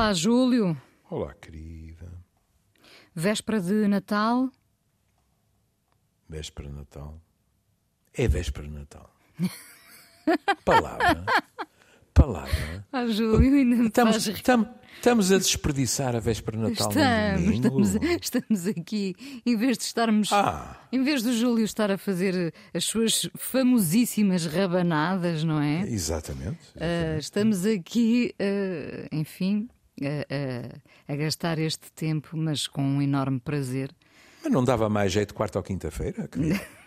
Olá, Júlio. Olá, querida. Véspera de Natal? Véspera de Natal. É véspera de Natal. Palavra. Palavra. Ah, Júlio, ainda me Estamos, estamos, estamos a desperdiçar a véspera de Natal Estamos, estamos, estamos aqui, em vez de estarmos. Ah, Em vez do Júlio estar a fazer as suas famosíssimas rabanadas, não é? exatamente. Ah, estamos aqui, ah, enfim, a- a- a gastar este tempo, mas com um enorme prazer. Mas não dava mais jeito quarta ou quinta-feira? querida?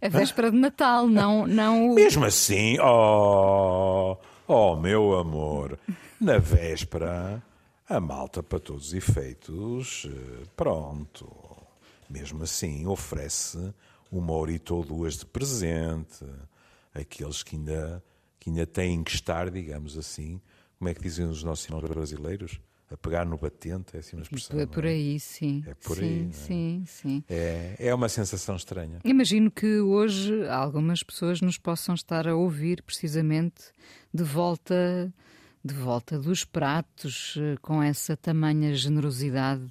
A véspera de Natal, não, não o. Mesmo assim, oh, oh, meu amor, na véspera, a malta, para todos os efeitos, eh, pronto. Mesmo assim, oferece uma horita ou duas de presente. Aqueles que ainda, que ainda têm que estar, digamos assim, como é que dizem os nossos irmãos brasileiros? A pegar no batente, é assim uma expressão. É não por aí, sim. É por sim, aí, não é? sim, sim. É, é uma sensação estranha. Imagino que hoje algumas pessoas nos possam estar a ouvir precisamente de volta, de volta dos pratos, eh, com essa tamanha generosidade.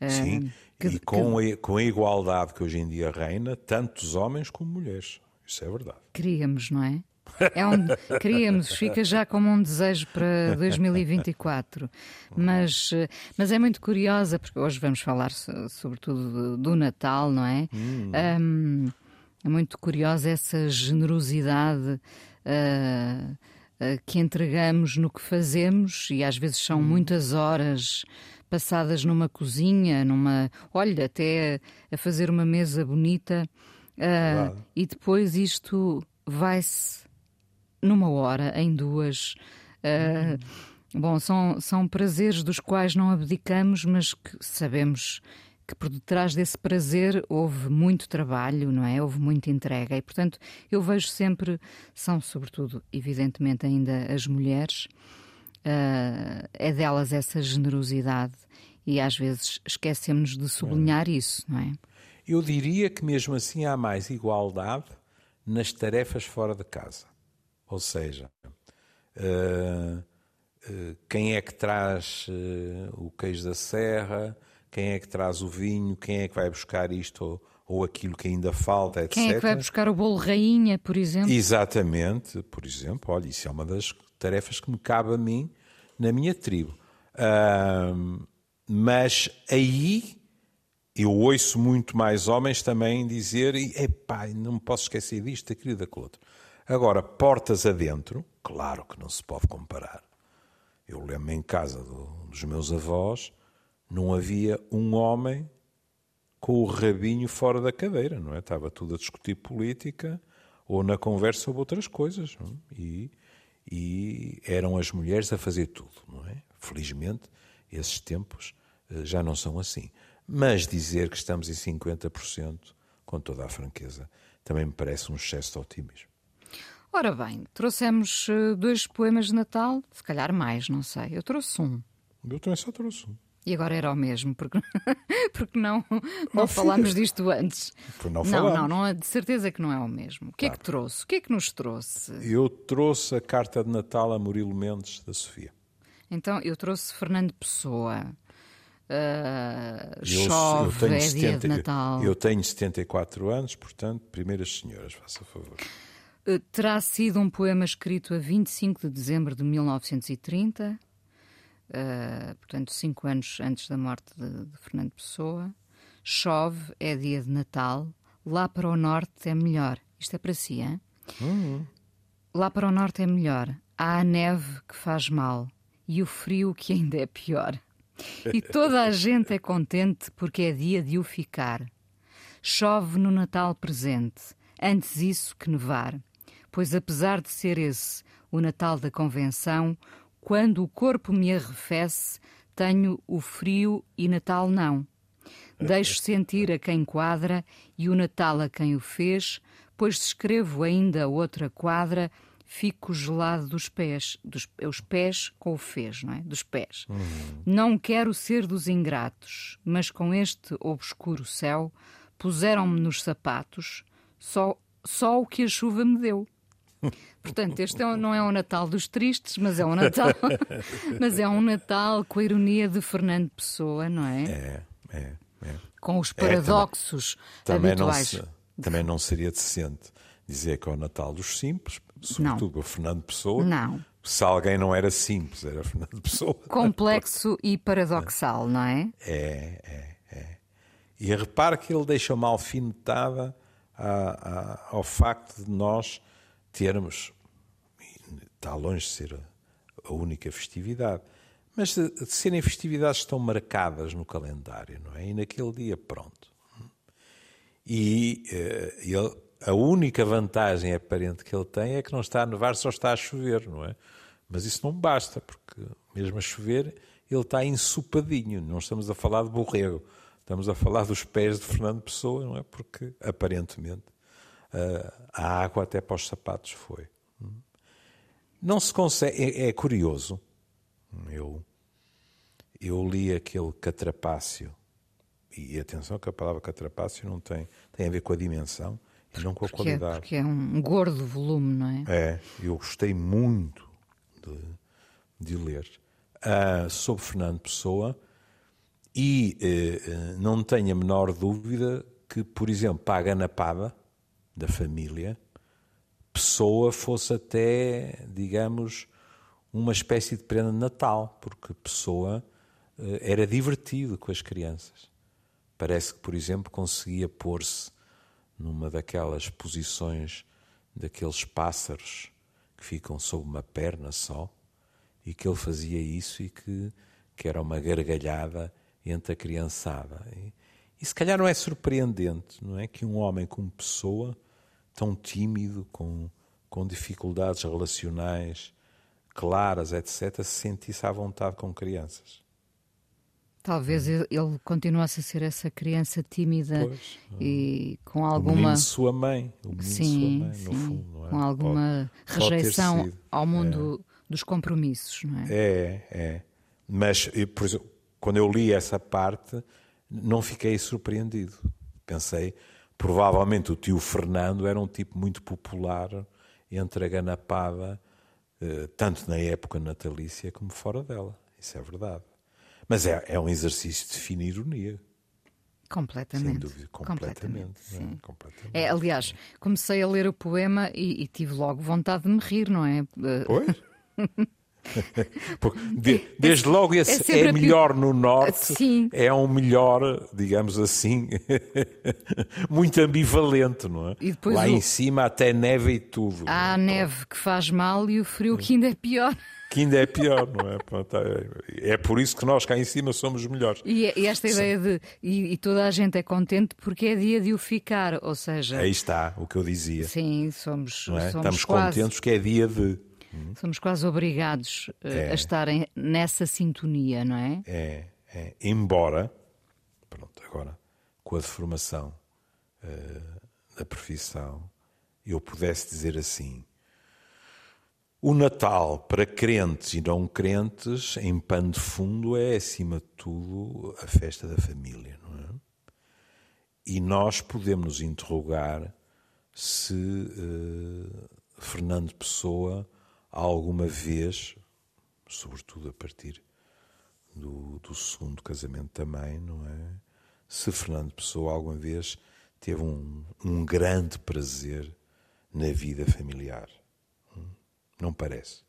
eh, Sim, que- e com a, com a igualdade que hoje em dia reina, tanto os homens como mulheres. Isso é verdade. Queríamos, não é? É um, queríamos, fica já como um desejo para 2024. Mas, mas é muito curiosa, porque hoje vamos falar so- sobretudo do, Natal, não é? Ahm, é muito curiosa essa generosidade ah, ah, que entregamos no que fazemos e às vezes são muitas horas passadas numa cozinha, numa. Olha, até a fazer uma mesa bonita. Verdade. e depois isto vai-se numa hora, em duas. Ah, Bom, são, são prazeres dos quais não abdicamos, mas que sabemos que por detrás desse prazer houve muito trabalho, não é? Houve muita entrega. E, portanto, eu vejo sempre, são sobretudo, evidentemente, ainda as mulheres, ah, é delas essa generosidade. E às vezes esquecemos de sublinhar isso, não é? Eu diria que mesmo assim há mais igualdade nas tarefas fora de casa. Ou seja, eh, eh, quem é que traz eh, o queijo da serra, quem é que traz o vinho, quem é que vai buscar isto ou, ou aquilo que ainda falta, etc. Quem é que vai buscar o bolo rainha, por exemplo? Exatamente, por exemplo, olha, isso é uma das tarefas que me cabe a mim na minha tribo. Mas aí eu ouço muito mais homens também dizer: epá, não me posso esquecer disto, daquilo e daquilo outro. Agora, portas adentro, claro que não se pode comparar. Eu lembro-me em casa do- dos meus avós, não havia um homem com o rabinho fora da cadeira, não é? Estava tudo a discutir política ou na conversa sobre outras coisas. é? E, e eram as mulheres a fazer tudo, não é? Felizmente, esses tempos eh, já não são assim. Mas dizer que estamos em 50%, com toda a franqueza, também me parece um excesso de otimismo. Ora bem, trouxemos eh, dois poemas de Natal, se calhar mais, não sei. Eu trouxe um. Eu também só trouxe um. E agora era o mesmo, porque, porque não, não Oh, falámos filha. disto antes. Por não não, não, não, de certeza que não é o mesmo. O que é que trouxe? O que é que nos trouxe? Eu trouxe a carta de Natal a Murilo Mendes, da Sofia. Então, eu trouxe Fernando Pessoa. Ah, Eu- chove, eu tenho é dia de 70 Natal. Eu tenho 74 anos, portanto, primeiras senhoras, faça favor. Uh, Terá sido um poema escrito a 25 de dezembro de 1930, uh, portanto, cinco anos antes da morte de, de Fernando Pessoa. Chove, é dia de Natal. Lá para o norte é melhor. Isto é para si, hein? Lá para o norte é melhor. Há a neve que faz mal e o frio que ainda é pior. E toda a gente é contente porque é dia de o ficar. Chove no Natal presente, antes isso que nevar. Pois apesar de ser esse o Natal da convenção, quando o corpo me arrefece, tenho o frio e Natal não. Deixo sentir a quem quadra e o Natal a quem o fez, pois se escrevo ainda outra quadra, fico gelado dos pés, dos os pés com o fez, não é? Dos pés. Não quero ser dos ingratos, mas com este obscuro céu puseram-me nos sapatos só, só o que a chuva me deu. Portanto, este é, não é um Natal dos tristes, mas é um Natal, mas é um Natal com a ironia de Fernando Pessoa, não é? É, é, é. Com os paradoxos é, também, habituais. Também não, também não seria decente dizer que é o Natal dos simples, sobretudo não. o Fernando Pessoa. Não. Se alguém não era simples, era Fernando Pessoa. Complexo e paradoxal, não é? É, é, é. E repare que ele deixa uma alfinetada a, a, ao facto de nós termos, está longe de ser a única festividade, mas de, serem festividades estão marcadas no calendário, não é? E naquele dia, pronto. E uh, ele, a única vantagem aparente que ele tem é que não está a nevar, só está a chover, não é? Mas isso não basta, porque mesmo a chover ele está ensopadinho. Não estamos a falar de borrego, estamos a falar dos pés de Fernando Pessoa, não é? Porque aparentemente a água até para os sapatos foi. Não se consegue. É, é curioso. Eu, eu li aquele catrapácio. E atenção que a palavra catrapácio não tem, tem a ver com a dimensão e não com a porque qualidade. É, porque é um gordo volume, não é? É, eu gostei muito de, de ler uh, sobre Fernando Pessoa e uh, não tenho a menor dúvida que, por exemplo, para a ganapada da família, Pessoa fosse até, digamos, uma espécie de prenda de Natal, porque Pessoa uh, era divertido com as crianças. Parece que, por exemplo, conseguia pôr-se numa daquelas posições daqueles pássaros que ficam sob uma perna só, e que ele fazia isso e que, que era uma gargalhada entre a criançada. E, e se calhar não é surpreendente, não é? Que um homem como pessoa, tão tímido, com, com dificuldades relacionais claras, etc., se sentisse à vontade com crianças. Talvez ele continuasse a ser essa criança tímida Pois, e com O alguma. de sua mãe, o de sua Sim, mãe, no sim, fundo, não é? com alguma Pode- pode rejeição sido. ao mundo dos compromissos, não é? É, é. Mas, por exemplo, quando eu li essa parte, não fiquei surpreendido. Pensei, provavelmente o tio Fernando era um tipo muito popular entre a ganapada, eh, tanto na época natalícia como fora dela. Isso é verdade. Mas é, é um exercício de fina ironia, Completamente. sem dúvida. Completamente. não é? Completamente. É, aliás, comecei a ler o poema e, e tive logo vontade de me rir, não é? Pois? De- desde logo esse é é, melhor no norte, Sim. é um melhor, digamos assim, muito ambivalente, não é? Lá o- em cima até neve e tudo. Há a é? neve que faz mal e o frio que ainda é pior. Que ainda é pior, não é? É? É por isso que nós cá em cima somos os melhores. E, esta ideia de. E, e toda a gente é contente porque é dia de o ficar, ou seja. Aí está o que eu dizia. Sim, somos, não é? somos Estamos quase, contentes que é dia de. Somos quase obrigados eh, É. a estarem nessa sintonia, não é? É, é. Embora, pronto, agora, com a deformação eh, da profissão, eu pudesse dizer assim: o Natal para crentes e não crentes, em pano de fundo, é acima de tudo a festa da família, não é? E nós podemos nos interrogar se eh, Fernando Pessoa alguma vez, sobretudo a partir do, do segundo casamento também, não é? Se Fernando Pessoa alguma vez teve um, um grande prazer na vida familiar. Hum? Não parece.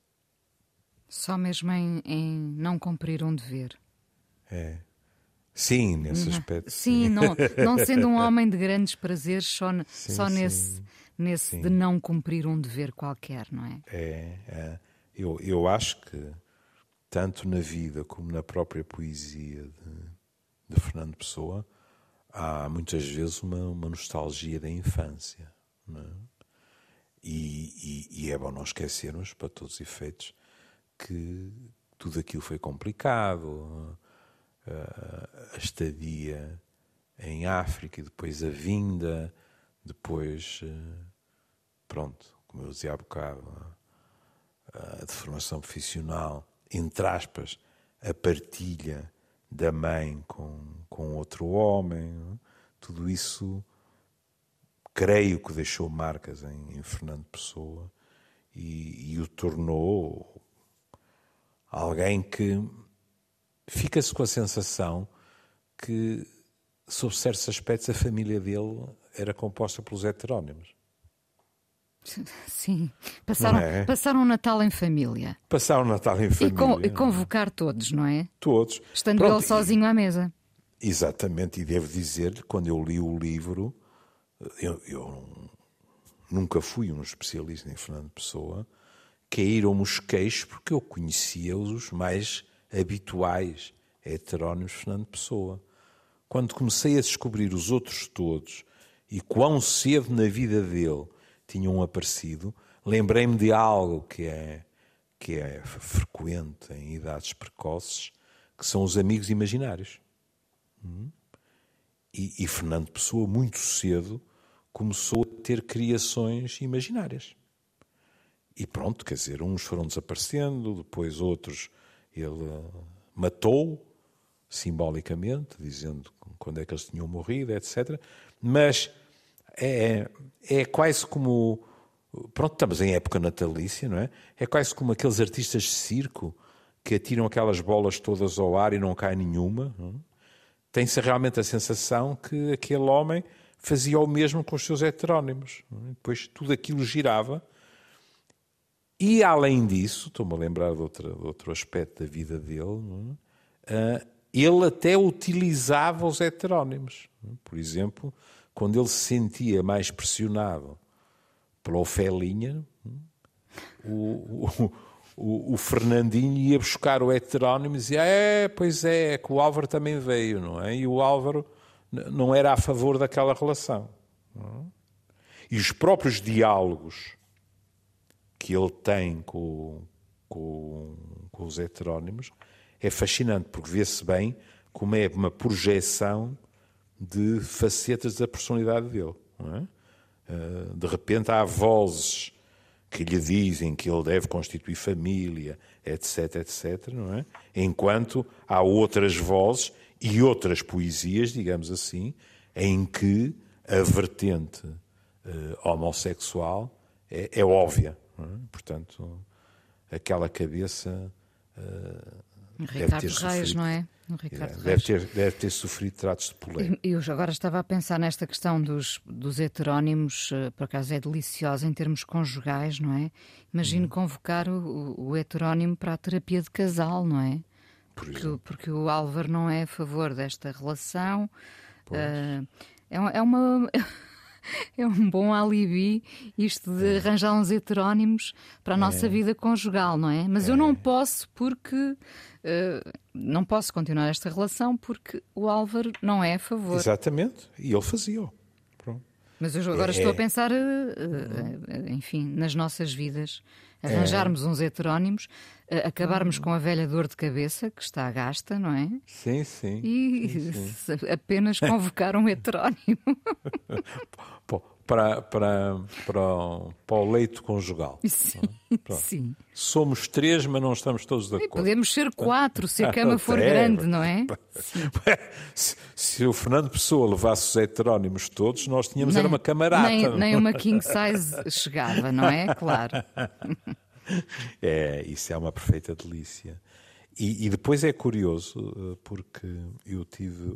Só mesmo em, em não cumprir um dever. É. Sim, nesse aspecto. Sim, não, não sendo um homem de grandes prazeres, só, Sim, só sim. nesse, nesse de não cumprir um dever qualquer, não é? É, é. Eu, eu acho que, tanto na vida como na própria poesia de, de Fernando Pessoa, há muitas vezes uma, uma nostalgia da infância. não é? E, e- e é bom não esquecermos, para todos os efeitos, que tudo aquilo foi complicado. a- a estadia em África e depois a vinda, depois, eh, pronto, como eu dizia há bocado, a deformação profissional, entre aspas, a partilha da mãe com, com outro homem, é? tudo isso creio que deixou marcas em, em Fernando Pessoa e, e o tornou alguém que fica-se com a sensação que, sob certos aspectos, a família dele era composta pelos heterónimos. Sim, passaram, é? passaram o Natal em família. Passaram o Natal em família. E, com, e convocar todos, não é? Todos. Estando Pronto, ele sozinho à mesa. Exatamente, e devo dizer, quando eu li o livro, eu, eu nunca fui um especialista em Fernando Pessoa, caíram-me os queixos porque eu conhecia os mais habituais heterónimos Fernando Pessoa. Quando comecei a descobrir os outros todos e quão cedo na vida dele tinham aparecido, lembrei-me de algo que é, que é frequente em idades precoces, que são os amigos imaginários. Hum? E, e Fernando Pessoa, muito cedo, começou a ter criações imaginárias. E pronto, quer dizer, uns foram desaparecendo, depois outros ele matou, simbolicamente, dizendo quando é que eles tinham morrido, etc. Mas é, é quase como. Pronto, estamos em época natalícia, não é? É quase como aqueles artistas de circo que atiram aquelas bolas todas ao ar e não cai nenhuma. É? Tem-se realmente a sensação que aquele homem fazia o mesmo com os seus heterónimos. É? Depois tudo aquilo girava e além disso, estou-me a lembrar de, outra, de, outro aspecto da vida dele, é? uh, ele até utilizava os heterónimos. Por exemplo, quando ele se sentia mais pressionado pela Ofelinha, o, o, o, o, Fernandinho ia buscar o heterónimo e dizia: É, pois é, é que o Álvaro também veio, não é? E o Álvaro não era a favor daquela relação. É? E os próprios diálogos que ele tem com, com, com os heterónimos é fascinante, porque vê-se bem como é uma projeção de facetas da personalidade dele. É? Eh, de repente há vozes que lhe dizem que ele deve constituir família, etc, etc, não é? Enquanto há outras vozes e outras poesias, digamos assim, em que a vertente uh, homossexual é, é óbvia. É? Portanto, aquela cabeça. Uh, Ricardo Reis, não é? Ricardo deve, ter, deve ter sofrido tratos de polémica. Eu agora estava a pensar nesta questão dos, dos heterónimos, eh, por acaso é deliciosa em termos conjugais, não é? Imagino hum. convocar o, o heterónimo para a terapia de casal, não é? Porque, porque o Álvaro não é a favor desta relação. Uh, é, é uma. é um bom alibi isto de é. arranjar uns heterónimos para a nossa é. vida conjugal, não é? Mas é. eu não posso porque uh, não posso continuar esta relação porque o Álvaro não é a favor. Exatamente, e ele fazia-o. Mas eu agora estou a é. pensar, uh, uh, enfim, nas nossas vidas, arranjarmos uns heterónimos, acabarmos com a velha dor de cabeça que está gasta, não é? Sim, sim. E sim, sim. apenas convocar um heterónimo. para, para, para, para o leito conjugal. Sim, sim. Somos três, mas não estamos todos de acordo. E podemos ser quatro, se a cama for grande, não é? Se, se, o Fernando Pessoa levasse os heterónimos todos, nós tínhamos nem, era uma camarada. Nem, nem uma king size chegava, não é? Claro. É, isso é uma perfeita delícia. E, e depois é curioso, eh, porque eu tive,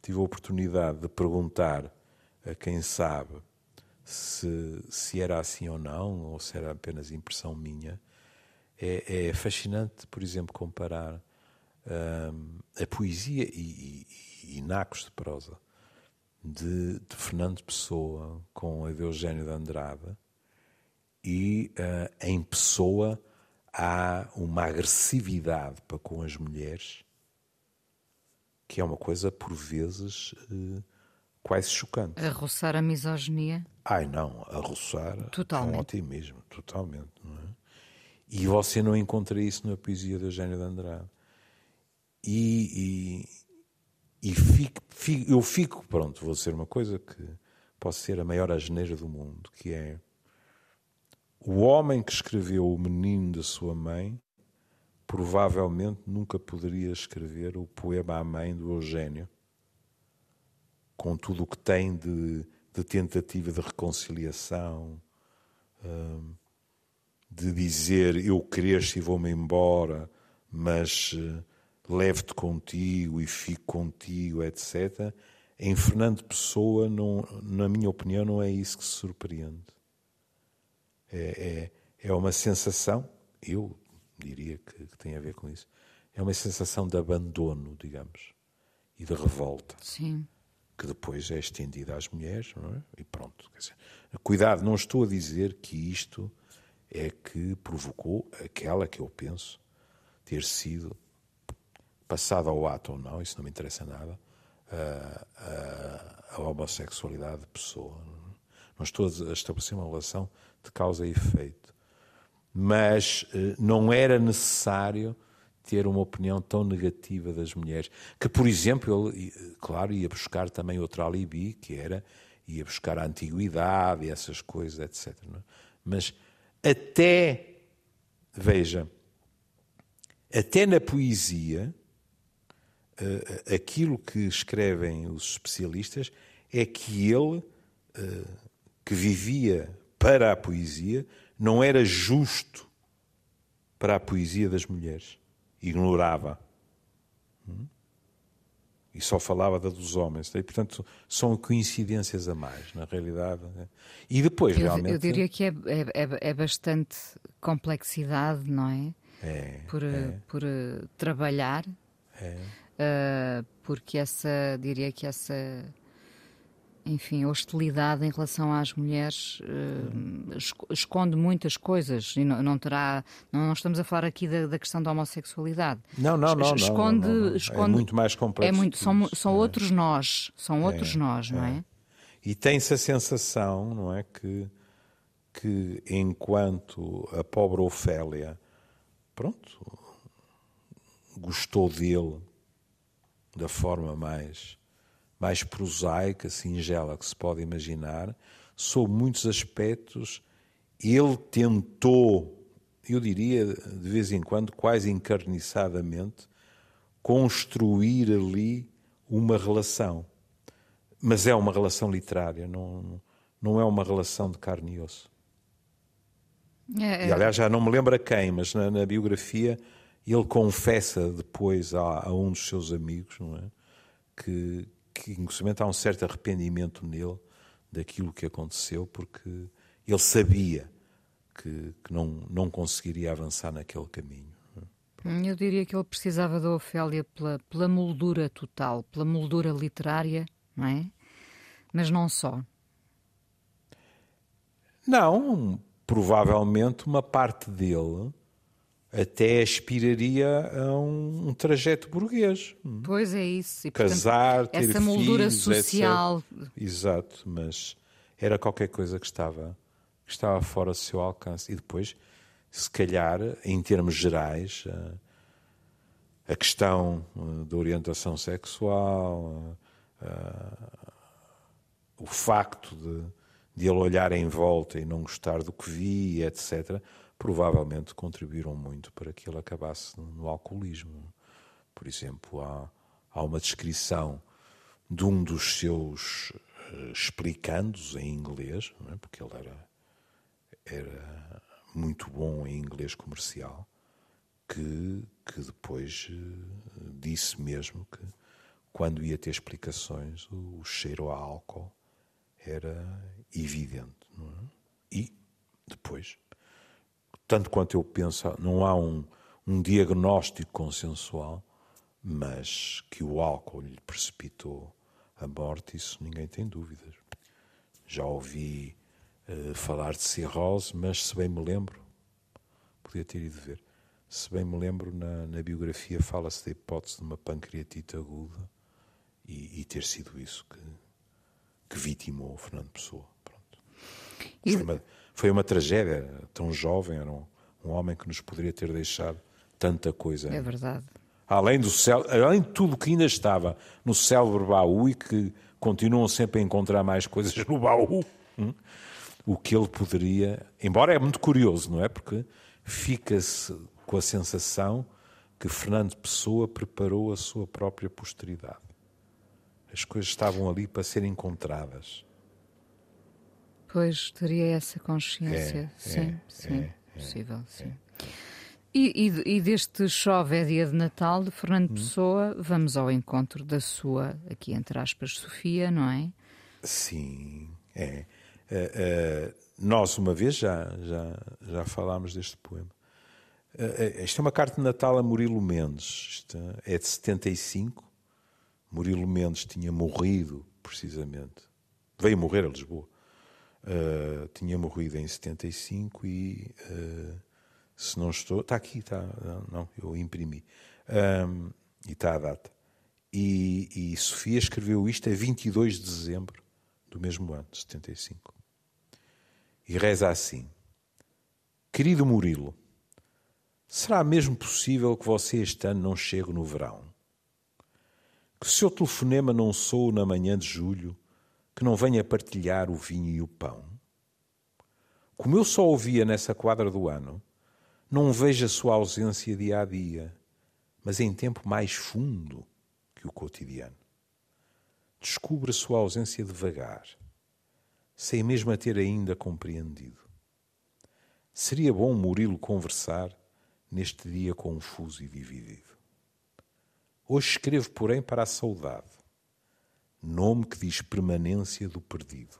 tive a oportunidade de perguntar a quem sabe se, se era assim ou não, ou se era apenas impressão minha. É, é fascinante, por exemplo, comparar hum, a poesia e, e, e, nacos de prosa de, de, Fernando Pessoa com Eugênio de Andrade e uh, em Pessoa há uma agressividade para com as mulheres que é uma coisa por vezes uh, quase chocante. A roçar a misoginia? Ai não, a roçar totalmente. é um otimismo, totalmente. É? E você não encontra isso na poesia de Eugênio de Andrade. E, e, e fico, fico, eu fico, pronto, vou dizer uma coisa que pode ser a maior asneira do mundo, que é o homem que escreveu O Menino da Sua Mãe provavelmente nunca poderia escrever o poema à mãe do Eugênio com tudo o que tem de, de tentativa de reconciliação, hum, de dizer eu cresço e vou-me embora, mas uh, levo-te contigo e fico contigo, etc. Em Fernando Pessoa, não, na minha opinião, não é isso que se surpreende. É, é, é uma sensação, eu diria que, que tem a ver com isso, é uma sensação de abandono, digamos, e de revolta. Sim. Que depois é estendida às mulheres, é? e pronto. Dizer, cuidado, não estou a dizer que isto é que provocou aquela que eu penso ter sido passada ao ato ou não, isso não me interessa nada, a, a, a homossexualidade de pessoa. Não estou a estabelecer uma relação de causa e efeito. Mas eh, não era necessário ter uma opinião tão negativa das mulheres. Que, por exemplo, ele, claro, ia buscar também outro alibi, que era, ia buscar a antiguidade essas coisas, etc. É? Mas até, veja, até na poesia, uh, aquilo que escrevem os especialistas é que ele, uh, que vivia para a poesia, não era justo para a poesia das mulheres. Ignorava. Hum? E só falava da dos homens. E, portanto, são coincidências a mais, na realidade. Né? E depois, eu, realmente. Eu diria que é, é, é bastante complexidade, não é? É. Por, é. por trabalhar. É uh, porque essa, diria que essa, enfim, hostilidade em relação às mulheres uh, esconde muitas coisas e não, não terá, não, estamos a falar aqui da, da, questão da homossexualidade. Não, não, não, esconde, não, não, esconde, é muito mais complexo. É muito, são, são é. outros nós, são outros é, nós, não é? é? E tem-se a sensação, não é, que que enquanto a pobre Ofélia, pronto, gostou dele da forma mais, mais prosaica, singela que se pode imaginar, sob muitos aspectos, ele tentou, eu diria de vez em quando, quase encarniçadamente, construir ali uma relação. Mas é uma relação literária, não, não é uma relação de carne e osso. É, é. E aliás, já não me lembro a quem, mas na, na biografia ele confessa depois a, a, um dos seus amigos, não é? Que, que inclusive há um certo arrependimento nele daquilo que aconteceu, porque ele sabia que, que não, não conseguiria avançar naquele caminho. Hum, eu diria que ele precisava da Ofélia pela, pela moldura total, pela moldura literária, não é? Mas não só. Não, provavelmente uma parte dele até aspiraria a um, um, trajeto burguês. Pois é isso. E, Casar, portanto, ter essa moldura filhos, social. Exato, mas era qualquer coisa que estava, que estava fora do seu alcance. E depois, se calhar, em termos gerais, a, a questão uh, da orientação sexual, o facto de, de ele olhar em volta e não gostar do que via, etc., provavelmente contribuíram muito para que ele acabasse no alcoolismo. Por exemplo, há, há uma descrição de um dos seus uh, explicandos em inglês, é? porque ele era, era muito bom em inglês comercial, que, que depois uh, disse mesmo que quando ia ter explicações o, o cheiro a álcool era evidente. É? E depois tanto quanto eu penso, não há um, um diagnóstico consensual, mas que o álcool lhe precipitou a morte, isso ninguém tem dúvidas. Já ouvi uh, falar de cirrose, mas se bem me lembro, podia ter ido ver, se bem me lembro, na, na biografia fala-se da hipótese de uma pancreatite aguda e, e, ter sido isso que, que vitimou o Fernando Pessoa. Pronto. E... Foi uma, tragédia. Tão jovem, era um, um homem que nos poderia ter deixado tanta coisa. É verdade. Além, do céu, além de tudo que ainda estava no célebre baú e que continuam sempre a encontrar mais coisas no baú, hum? o que ele poderia. Embora é muito curioso, não é? Porque fica-se com a sensação que Fernando Pessoa preparou a sua própria posteridade. As coisas estavam ali para serem encontradas. Pois, teria essa consciência, é, sim, é, sim. É, possível, sim. E, e, e, deste chove é dia de Natal de Fernando hum. Pessoa, vamos ao encontro da sua, aqui entre aspas, Sofia, não é? Sim, é. Uh, uh, nós uma vez já, já, já falámos deste poema. Uh, isto é uma carta de Natal a Murilo Mendes, isto é de 75. Murilo Mendes tinha morrido, precisamente. Veio morrer a Lisboa. Tinha morrido em 75 e se não estou. Está aqui, está. Não, eu imprimi. Um, e está a data. E, e, Sofia escreveu isto a 22 de dezembro do mesmo ano, de 75. E reza assim: Querido Murilo, será mesmo possível que você este ano não chegue no verão? Que o seu telefonema não soe na manhã de julho, que não venha partilhar o vinho e o pão? Como eu só ouvia nessa quadra do ano, não veja a sua ausência dia a dia, mas em tempo mais fundo que o cotidiano. Descubra a sua ausência devagar, sem mesmo a ter ainda compreendido. Seria bom Murilo conversar neste dia confuso e dividido. Hoje escrevo, porém, para a saudade, nome que diz permanência do perdido,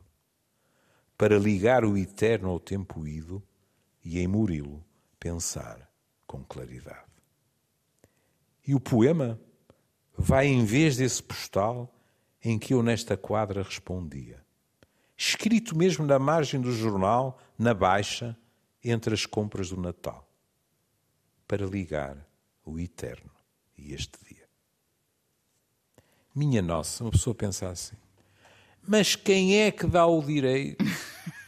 para ligar o eterno ao tempo ido e em Murilo pensar com claridade. E o poema vai em vez desse postal em que eu nesta quadra respondia. Escrito mesmo na margem do jornal, na baixa, entre as compras do Natal, para ligar o eterno e este dia. Minha nossa, uma pessoa pensa assim, mas quem é que dá o direito,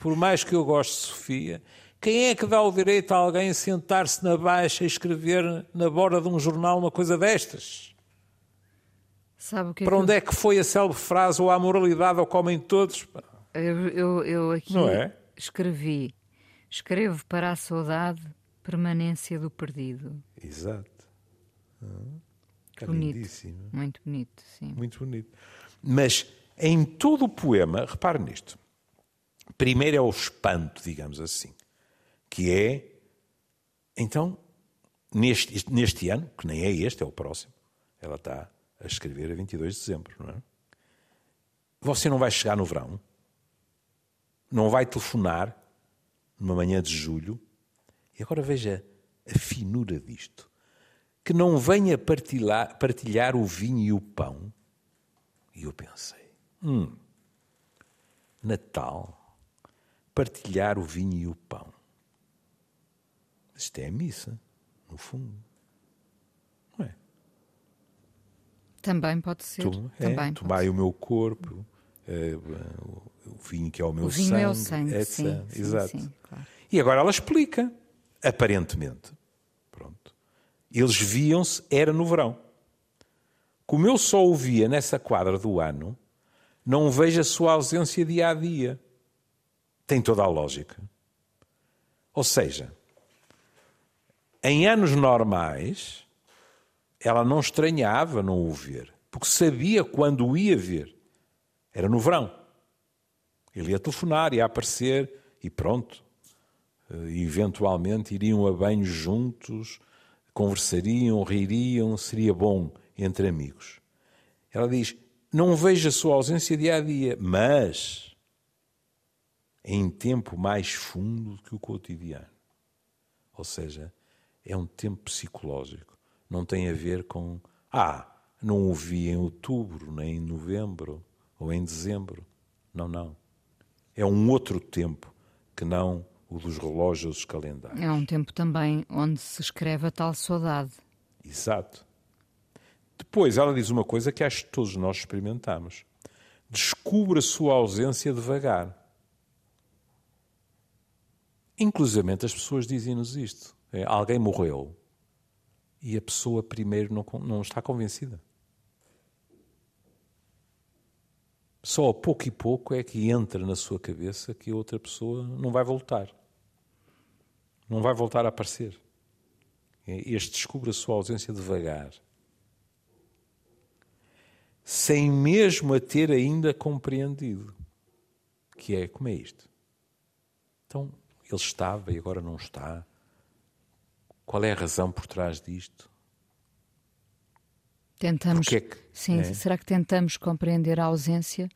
por mais que eu goste de Sofia, quem é que dá o direito a alguém sentar-se na baixa e escrever na borda de um jornal uma coisa destas? Sabe o que é Para onde é que foi a célebre frase ou a moralidade ou comem todos? Eu, eu, eu aqui é? escrevi, escrevo para a saudade permanência do perdido. Exato. Ah, bonito. Muito bonito, sim. Muito bonito. Mas em todo o poema, repare nisto. Primeiro é o espanto, digamos assim que é, então, neste, neste ano, que nem é este, é o próximo, ela está a escrever a 22 de dezembro, não é? Você não vai chegar no verão, não vai telefonar numa manhã de julho, e agora veja a finura disto. Que não venha partilhar, partilhar o vinho e o pão. E eu pensei, hum, Natal, partilhar o vinho e o pão. Isto é a missa, no fundo. Não é? Também pode ser. Tu, é, Também tomai o meu corpo, é, o vinho que é o meu o vinho sangue. É o sangue, é sim, sim, Exato. Sim, claro. E agora ela explica, aparentemente. Eles viam-se, era no verão. Como eu só o via nessa quadra do ano, não vejo a sua ausência dia a dia. Tem toda a lógica. Ou seja, em anos normais, ela não estranhava não o ver, porque sabia quando o ia ver. Era no verão. Ele ia telefonar, ia aparecer e pronto. E, eventualmente iriam a banho juntos, conversariam, ririam, seria bom entre amigos. Ela diz: Não vejo a sua ausência dia a dia, mas em tempo mais fundo do que o cotidiano. Ou seja, é um tempo psicológico. Não tem a ver com, ah, não o vi em outubro, nem em novembro ou em dezembro. Não, não. É um outro tempo que não o dos relógios dos calendários. É um tempo também onde se escreve a tal saudade. Exato. Depois ela diz uma coisa que acho que todos nós experimentamos. Descubra a sua ausência devagar. Inclusive as pessoas dizem-nos isto. É, alguém morreu e a pessoa primeiro não, não está convencida. Só a pouco e pouco é que entra na sua cabeça que a outra pessoa não vai voltar. Não vai voltar a aparecer. É, este descobre a sua ausência devagar. Sem mesmo a ter ainda compreendido. Que é, como é isto? Então, ele estava e agora não está Qual é a razão por trás disto? Tentamos. Porquê que- sim, é? será que tentamos compreender a ausência?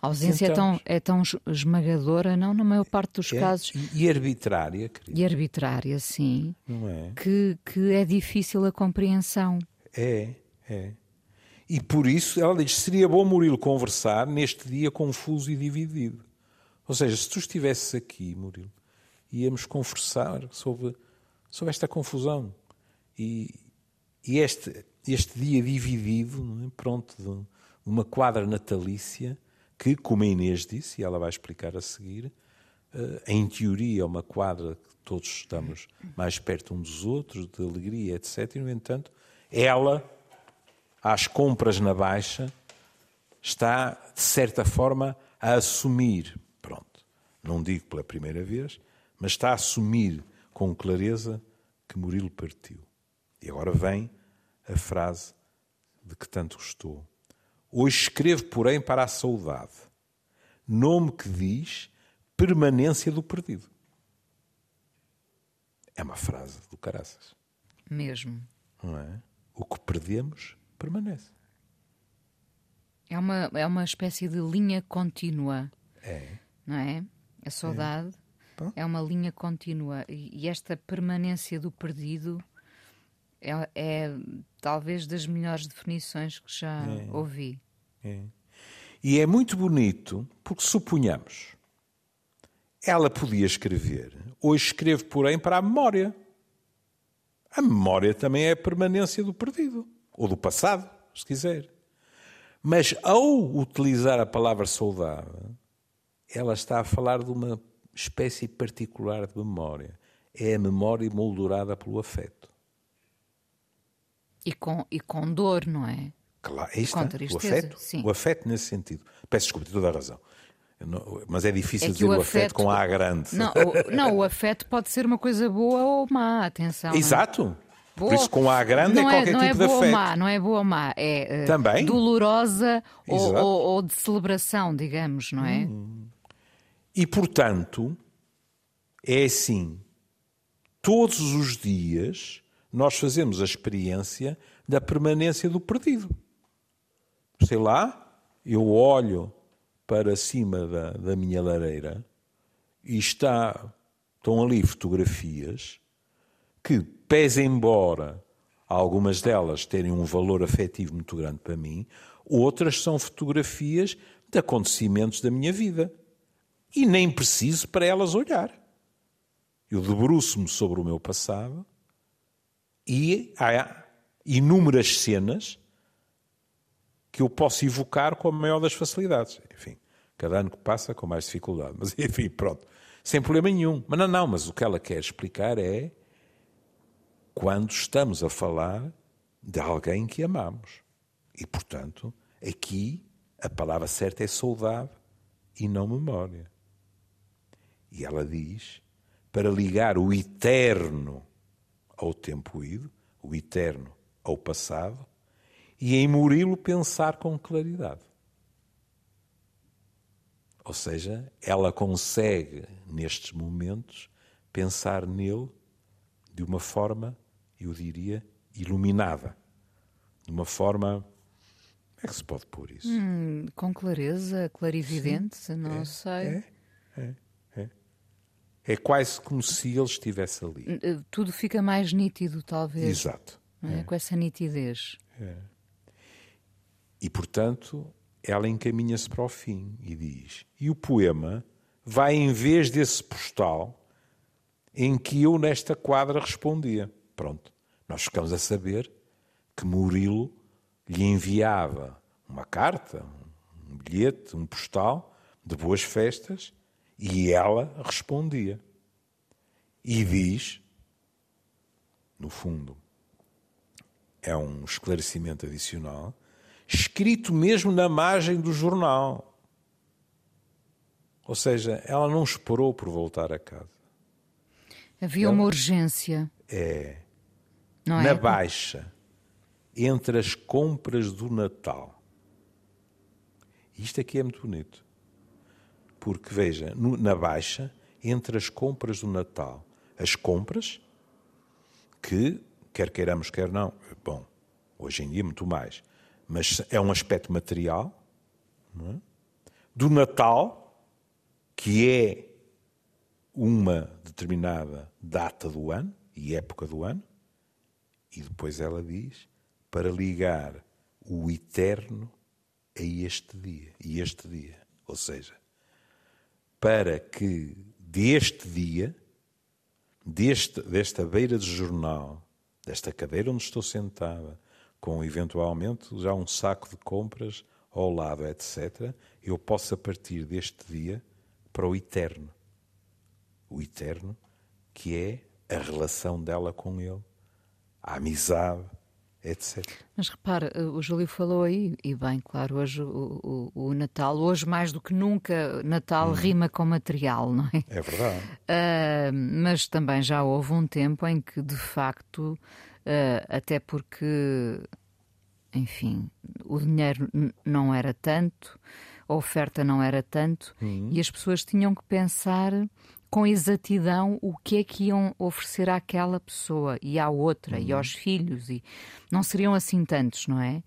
A ausência é tão, é tão es- esmagadora, não? Na maior parte dos É, casos. e, arbitrária, querido, E arbitrária, sim. não é? Que, que é difícil a compreensão. É, é. E por isso ela diz: seria bom Murilo conversar neste dia confuso e dividido. Ou seja, se tu estivesses aqui, Murilo, íamos conversar sobre, sobre esta confusão. E, e este, este dia dividido, é? pronto, de uma quadra natalícia, que, como a Inês disse, e ela vai explicar a seguir, eh, em teoria é uma quadra que todos estamos mais perto uns dos outros, de alegria, etc. E, no entanto, ela, às compras na baixa, está, de certa forma, a assumir, pronto, não digo pela primeira vez, mas está a assumir com clareza que Murilo partiu. E agora vem a frase de que tanto gostou. Hoje escrevo, porém, para a saudade, nome que diz permanência do perdido. É uma frase do caraças, Mesmo. não é? O que perdemos permanece. É uma, é uma espécie de linha contínua, É. não é? A saudade Pá. é uma linha contínua. E esta permanência do perdido é, é talvez das melhores definições que já ouvi. É. E é muito bonito porque, suponhamos, ela podia escrever. Hoje escrevo, porém, para a memória. A memória também é a permanência do perdido, ou do passado, se quiser. Mas ao utilizar a palavra saudade, ela está a falar de uma espécie particular de memória. É a memória moldurada pelo afeto. E com, e com dor, não é? Claro, aí está. O afeto, sim. o afeto nesse sentido. Peço desculpa, toda a razão. Não- mas é difícil É dizer o afeto, afeto- com A grande. Não o, não, o afeto pode ser uma coisa boa ou má, atenção. é? Exato. Por Boa- isso, com A grande não é qualquer não tipo é de boa ou afeto. má, não é boa ou má, é eh, Também. dolorosa ou, ou- ou de celebração, digamos, não é? E, portanto, é assim. Todos os dias nós fazemos a experiência da permanência do perdido. Sei lá, eu olho para cima da, da minha lareira e está, estão ali fotografias que, pese embora algumas delas terem um valor afetivo muito grande para mim, outras são fotografias de acontecimentos da minha vida. E nem preciso para elas olhar. Eu debruço-me sobre o meu passado e há inúmeras cenas que eu posso evocar com a maior das facilidades. Enfim, cada ano que passa com mais dificuldade. Mas enfim, pronto. Sem problema nenhum. Mas não, não, mas o que ela quer explicar é quando estamos a falar de alguém que amamos. E, portanto, aqui a palavra certa é saudade e não memória. E ela diz para ligar o eterno ao tempo ido, o eterno ao passado, e em Murilo pensar com claridade. Ou seja, ela consegue, nestes momentos, pensar nele de uma forma, eu diria, iluminada. De uma forma. Como é que se pode pôr isso? Hum, com clareza, clarividente, não sei. É, é, é. É quase como se ele estivesse ali. Eh, Tudo fica mais nítido, talvez, Exato. não é? com essa nitidez. E, portanto, ela encaminha-se para o fim e diz: E o poema vai em vez desse postal em que eu, nesta quadra, respondia. Pronto, nós ficamos a saber que Murilo lhe enviava uma carta, um bilhete, um postal de boas festas e ela respondia. E diz, no fundo, é um esclarecimento adicional, escrito mesmo na margem do jornal. Ou seja, ela não esperou por voltar a casa. Havia uma urgência, É não na é? baixa, entre as compras do Natal. Isto aqui é muito bonito. Porque, veja, no- na baixa, entre as compras do Natal, as compras que, quer queiramos, quer não, bom, hoje em dia muito mais, mas é um aspecto material, é? do Natal, que é uma determinada data do ano e época do ano, e depois ela diz para ligar o eterno a este dia e este dia. Ou seja, para que deste dia, deste, desta beira de jornal, desta cadeira onde estou sentada, com eventualmente já um saco de compras ao lado, etc., eu possa partir deste dia para o eterno. O eterno que é a relação dela com ele, a amizade, etc. Mas repara, eh, o Júlio falou aí, e bem, claro, hoje o, o, o Natal, hoje mais do que nunca, Natal hum. rima com material, não é? É verdade. Uh, mas também já houve um tempo em que, de facto, uh, até porque, enfim, o dinheiro não era tanto, a oferta não era tanto, hum. e as pessoas tinham que pensar com exatidão o que é que iam oferecer àquela pessoa e à outra uhum. e aos filhos e não seriam assim tantos, não é?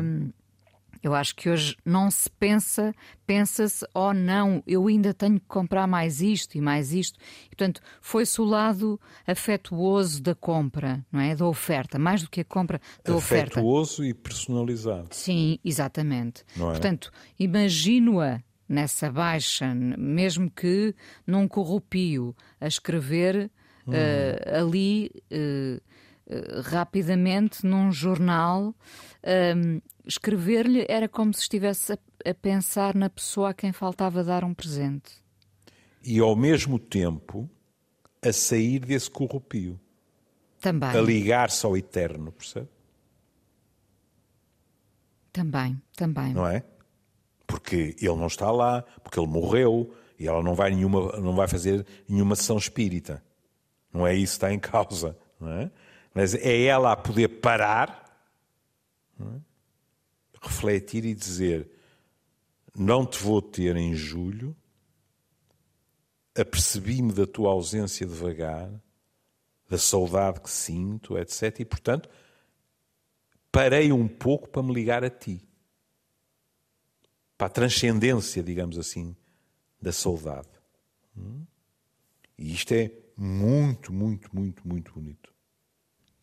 Um, eu acho que hoje não se pensa, pensa-se, oh não, eu ainda tenho que comprar mais isto e mais isto. E, portanto, foi-se o lado afetuoso da compra, não é? Da oferta, mais do que a compra da afetuoso oferta. Afetuoso e personalizado. Sim, exatamente. É? Portanto, imagino-a nessa baixa, mesmo que num corrupio, a escrever uh, ali uh, uh, rapidamente num jornal. Ehm, escrever-lhe era como se estivesse a, a pensar na pessoa a quem faltava dar um presente. E ao mesmo tempo a sair desse corrupio. Também. A ligar-se ao eterno, percebe? Também, também. Não é? Porque ele não está lá, porque ele morreu e ela não vai, nenhuma, não vai fazer nenhuma sessão espírita. Não é isso que está em causa. É? Mas é ela a poder parar, é? refletir e dizer: Não te vou ter em julho, apercebi-me da tua ausência devagar, da saudade que sinto, etc. E, portanto, parei um pouco para me ligar a ti para a transcendência, digamos assim, da saudade. E isto é muito, muito, muito, muito bonito.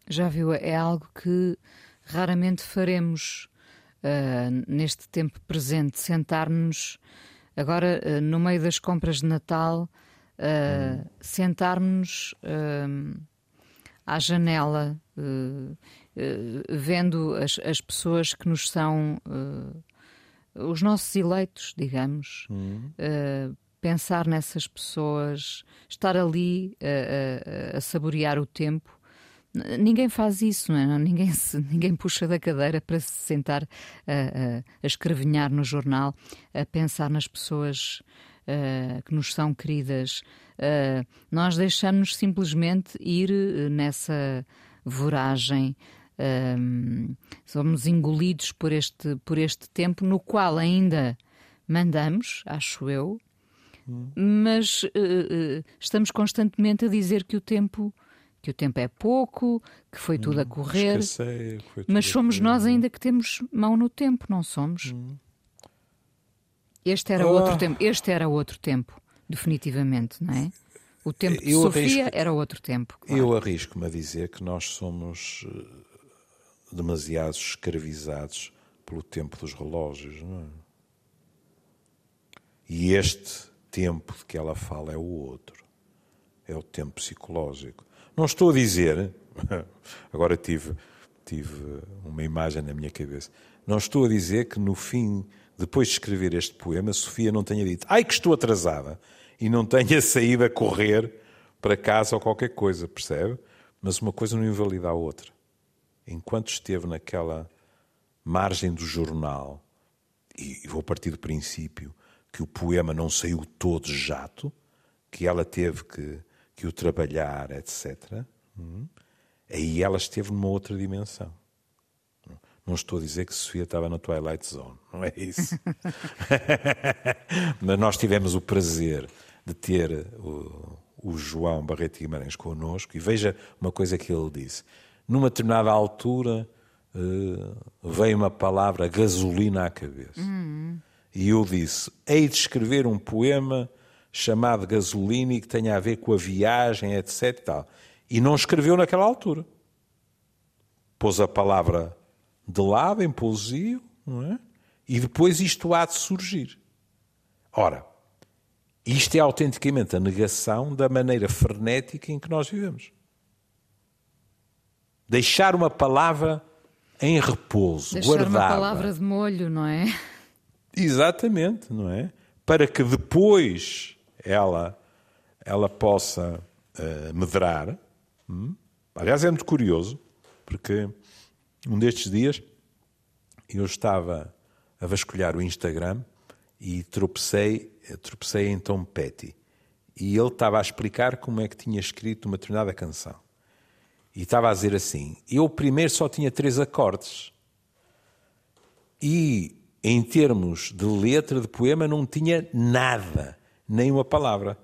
Já viu? É algo que raramente faremos uh, neste tempo presente, sentar-nos agora uh, no meio das compras de Natal, uh, hum. sentar-nos à janela, vendo as, as, pessoas que nos são os nossos eleitos, digamos, uh, pensar nessas pessoas, estar ali uh, uh, a saborear o tempo. Ninguém faz isso, não é? Ninguém, se, ninguém puxa da cadeira para se sentar a, a escrevinhar no jornal, a pensar nas pessoas que nos são queridas. nós deixamos-nos simplesmente ir nessa voragem um, somos engolidos por este, por este tempo no qual ainda mandamos, acho eu, hum. mas uh, uh, estamos constantemente a dizer que o tempo que o tempo é pouco, que foi tudo a hum, correr, Esquecei, mas somos nós ainda que temos mão no tempo, não somos? Hum. Este era oh. outro tempo, este era outro tempo, definitivamente, não é? O tempo de eu Sofia arrisco, era outro tempo. Claro. Eu arrisco-me a dizer que nós somos eh, demasiado escravizados pelo tempo dos relógios. Não é? E este tempo de que ela fala é o outro. É o tempo psicológico. Não estou a dizer, agora tive, tive uma imagem na minha cabeça, não estou a dizer que no fim, depois de escrever este poema, Sofia não tenha dito ai que estou atrasada e não tenha saído a correr para casa ou qualquer coisa, percebe? Mas uma coisa não invalida a outra enquanto esteve naquela margem do jornal, e vou partir do princípio que o poema não saiu todo jato, que ela teve que, que o trabalhar, etc., hum, aí ela esteve numa outra dimensão. Não estou a dizer que Sofia estava na Twilight Zone, não é isso. Mas nós tivemos o prazer de ter o, o João Barreto Guimarães connosco e veja uma coisa que ele disse. Numa determinada altura uh, veio uma palavra gasolina à cabeça. Uhum. E eu disse: hei de escrever um poema chamado Gasolina e que tenha a ver com a viagem, etc. E, tal. e não escreveu naquela altura. Pôs a palavra de lado em poesia, é? E depois isto há de surgir. Ora, isto é autenticamente a negação da maneira frenética em que nós vivemos. Deixar uma palavra em repouso, Deixar guardada. uma palavra de molho, não é? Exatamente, não é? Para que depois ela, ela possa uh, medrar. Hum? Aliás, é muito curioso, porque um destes dias eu estava a vasculhar o Instagram e tropecei, tropecei em Tom Petty. E ele estava a explicar como é que tinha escrito uma determinada canção. E estava a dizer assim: eu primeiro só tinha três acordes. E em termos de letra de poema não tinha nada, nem uma palavra.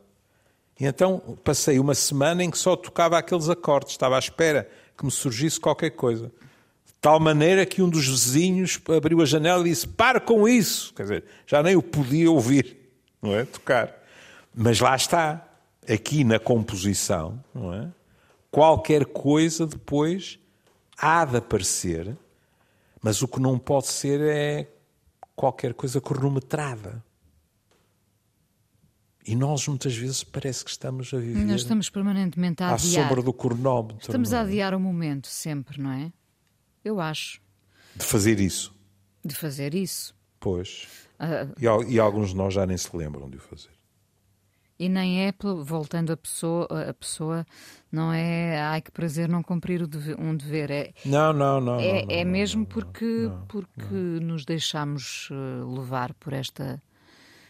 Então passei uma semana em que só tocava aqueles acordes, estava à espera que me surgisse qualquer coisa. De tal maneira que um dos vizinhos abriu a janela e disse: Para com isso! Quer dizer, já nem o podia ouvir, não é? Tocar. Mas lá está, aqui na composição, não é? Qualquer coisa depois há de aparecer, mas o que não pode ser é qualquer coisa cronometrada. E nós muitas vezes parece que estamos a viver. Nós estamos permanentemente a adiar. À sombra do cronómetro. Estamos a é? adiar o momento sempre, não é? Eu acho. De fazer isso. De fazer isso. Pois. Uh, e, e, alguns de nós já nem se lembram de o fazer. E nem é, voltando a pessoa, a pessoa não é, ai que prazer não cumprir um dever. É, não, não, não. É, não, é não, mesmo porque, porque nos deixamos eh, levar por esta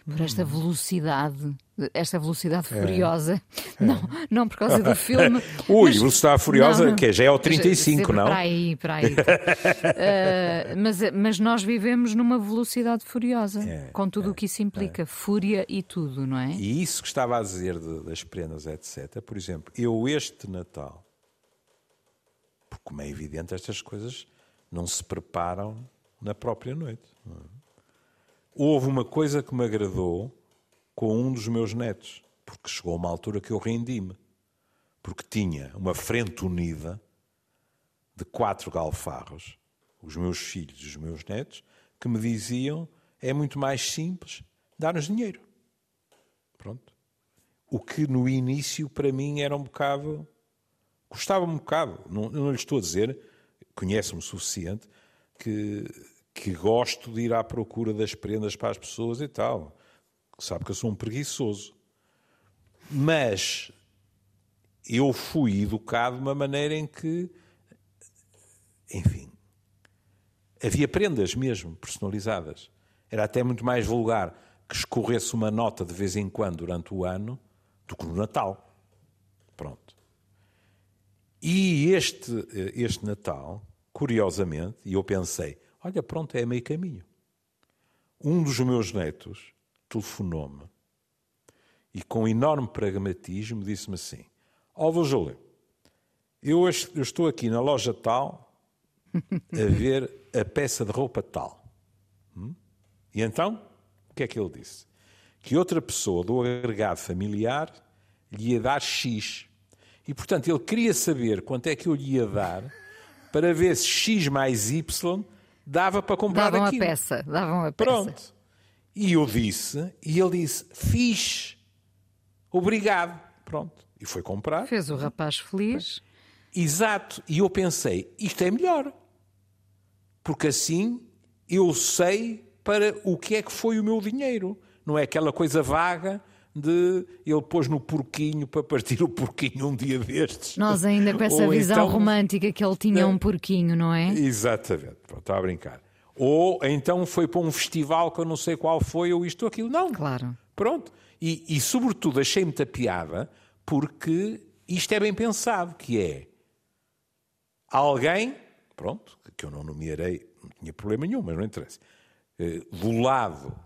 por esta velocidade, esta velocidade é. furiosa. É. Não, não por causa do filme. Ui, mas... velocidade furiosa, não, não. que é, já é o 35, não? Para aí, para aí. uh, mas, mas nós vivemos numa velocidade furiosa, é, com tudo o que isso implica, fúria e tudo, não é? E isso que estava a dizer de, das prendas, etc. Por exemplo, eu este Natal, porque como é evidente, estas coisas não se preparam na própria noite. É? houve uma coisa que me agradou com um dos meus netos, porque chegou uma altura que eu rendi-me, porque tinha uma frente unida de quatro galfarros, os meus filhos e os meus netos, que me diziam é muito mais simples dar-nos dinheiro. Pronto. O que no início para mim era um bocado. custava um bocado. Não, não lhe estou a dizer, conhece-me o suficiente, que que gosto de ir à procura das prendas para as pessoas e tal. Sabe que eu sou um preguiçoso. Mas eu fui educado de uma maneira em que, enfim, havia prendas mesmo personalizadas. Era até muito mais vulgar que escorresse uma nota de vez em quando durante o ano do que no Natal. Pronto. E este, este Natal, curiosamente, e eu pensei, Olha, pronto, é meio caminho. Um dos meus netos telefonou-me e, com enorme pragmatismo, disse-me assim: Ó, Júlio, eu, eu estou aqui na loja tal a ver a peça de roupa tal. Hum? E então, o que é que ele disse? Que outra pessoa do agregado familiar lhe ia dar X. E, portanto, ele queria saber quanto é que eu lhe ia dar para ver se X mais Y dava para comprar davam aquilo. a peça, davam a peça. Pronto. E eu disse, e ele disse, fiz, obrigado. Pronto. E foi comprar. Fez o rapaz feliz. Exato. E eu pensei, isto é melhor. Porque assim eu sei para o que é que foi o meu dinheiro. Não é aquela coisa vaga de ele pôs no porquinho para partir o porquinho um dia destes. Nós ainda com essa Ou visão então... romântica que ele tinha um porquinho, não é? Exatamente, pronto, está a brincar. Ou então foi para um festival que eu não sei qual foi, ou isto ou aquilo. Não. Claro. Pronto. E, e sobretudo achei muita piada porque isto é bem pensado, que é alguém, pronto, que eu não nomearei, não tinha problema nenhum, mas não interessa, eh, do lado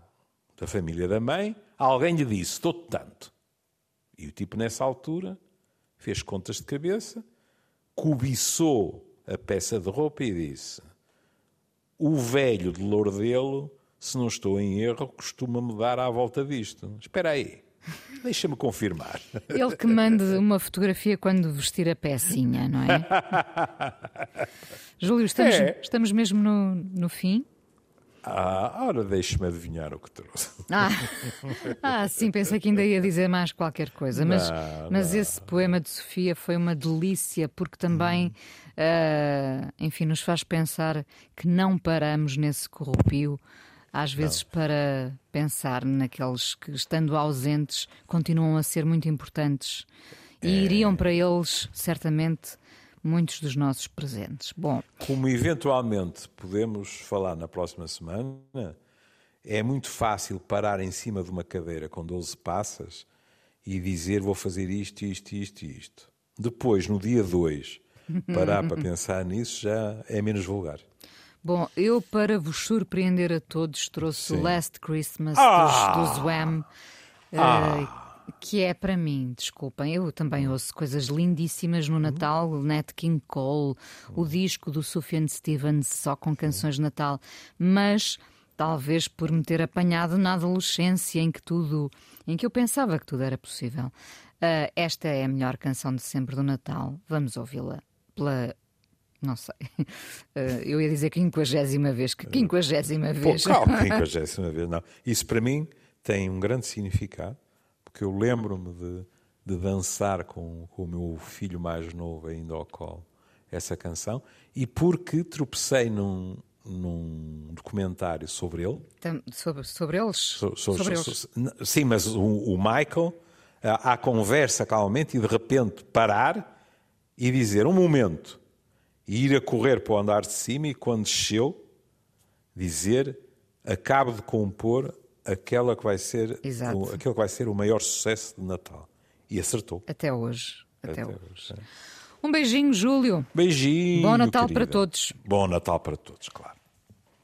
da família da mãe, alguém lhe disse: dou-te tanto. E o tipo, nessa altura, fez contas de cabeça, cobiçou a peça de roupa e disse: O velho de Lourdelo, se não estou em erro, costuma-me dar à volta disto. Espera aí. Deixa-me confirmar. Ele que mande uma fotografia quando vestir a pecinha, não é? Júlio, estamos, é. estamos mesmo no, no fim? Ah, ora, deixe-me adivinhar o que trouxe. Ah, ah, sim, pensei que ainda ia dizer mais qualquer coisa. Mas, não, mas não. esse poema de Sofia foi uma delícia, porque também, hum. Uh, enfim, nos faz pensar que não paramos nesse corrupio às vezes não. para pensar naqueles que, estando ausentes, continuam a ser muito importantes e é... iriam para eles, certamente, muitos dos nossos presentes. Bom, como eventualmente podemos falar na próxima semana, é muito fácil parar em cima de uma cadeira com 12 passas e dizer vou fazer isto, isto, isto e isto. Depois, no dia 2, parar para pensar nisso já é menos vulgar. Bom, eu para vos surpreender a todos trouxe o Last Christmas ah! dos, dos Wham, ah! uh, que é para mim, desculpem, eu também ouço coisas lindíssimas no Natal, o Nat King Cole, o disco do Sufjan Stevens só com canções de Natal, mas talvez por me ter apanhado na adolescência em que tudo, em que eu pensava que tudo era possível. Uh, esta é a melhor canção de sempre do Natal. Vamos ouvi-la pela não sei. Uh, eu ia dizer quinquagésima vez. Que quinquagésima vez? Pô, calma, quinquagésima vez, não. Isso para mim tem um grande significado, porque eu lembro-me de, de, dançar com, com o meu filho mais novo ainda ao colo essa canção e porque tropecei num, num documentário sobre ele. Sobre, sobre eles? So, so, sobre so, eles. Sim, mas o, o Michael, há conversa calmamente e de repente parar e dizer um momento e ir a correr para o andar de cima e quando desceu, dizer acabo de compor aquela que vai ser o, aquele que vai ser o maior sucesso de Natal. E acertou. Até hoje. Até, Até hoje. hoje é. Um beijinho, Júlio. Beijinho. Bom Natal querida. para todos. Bom Natal para todos, claro.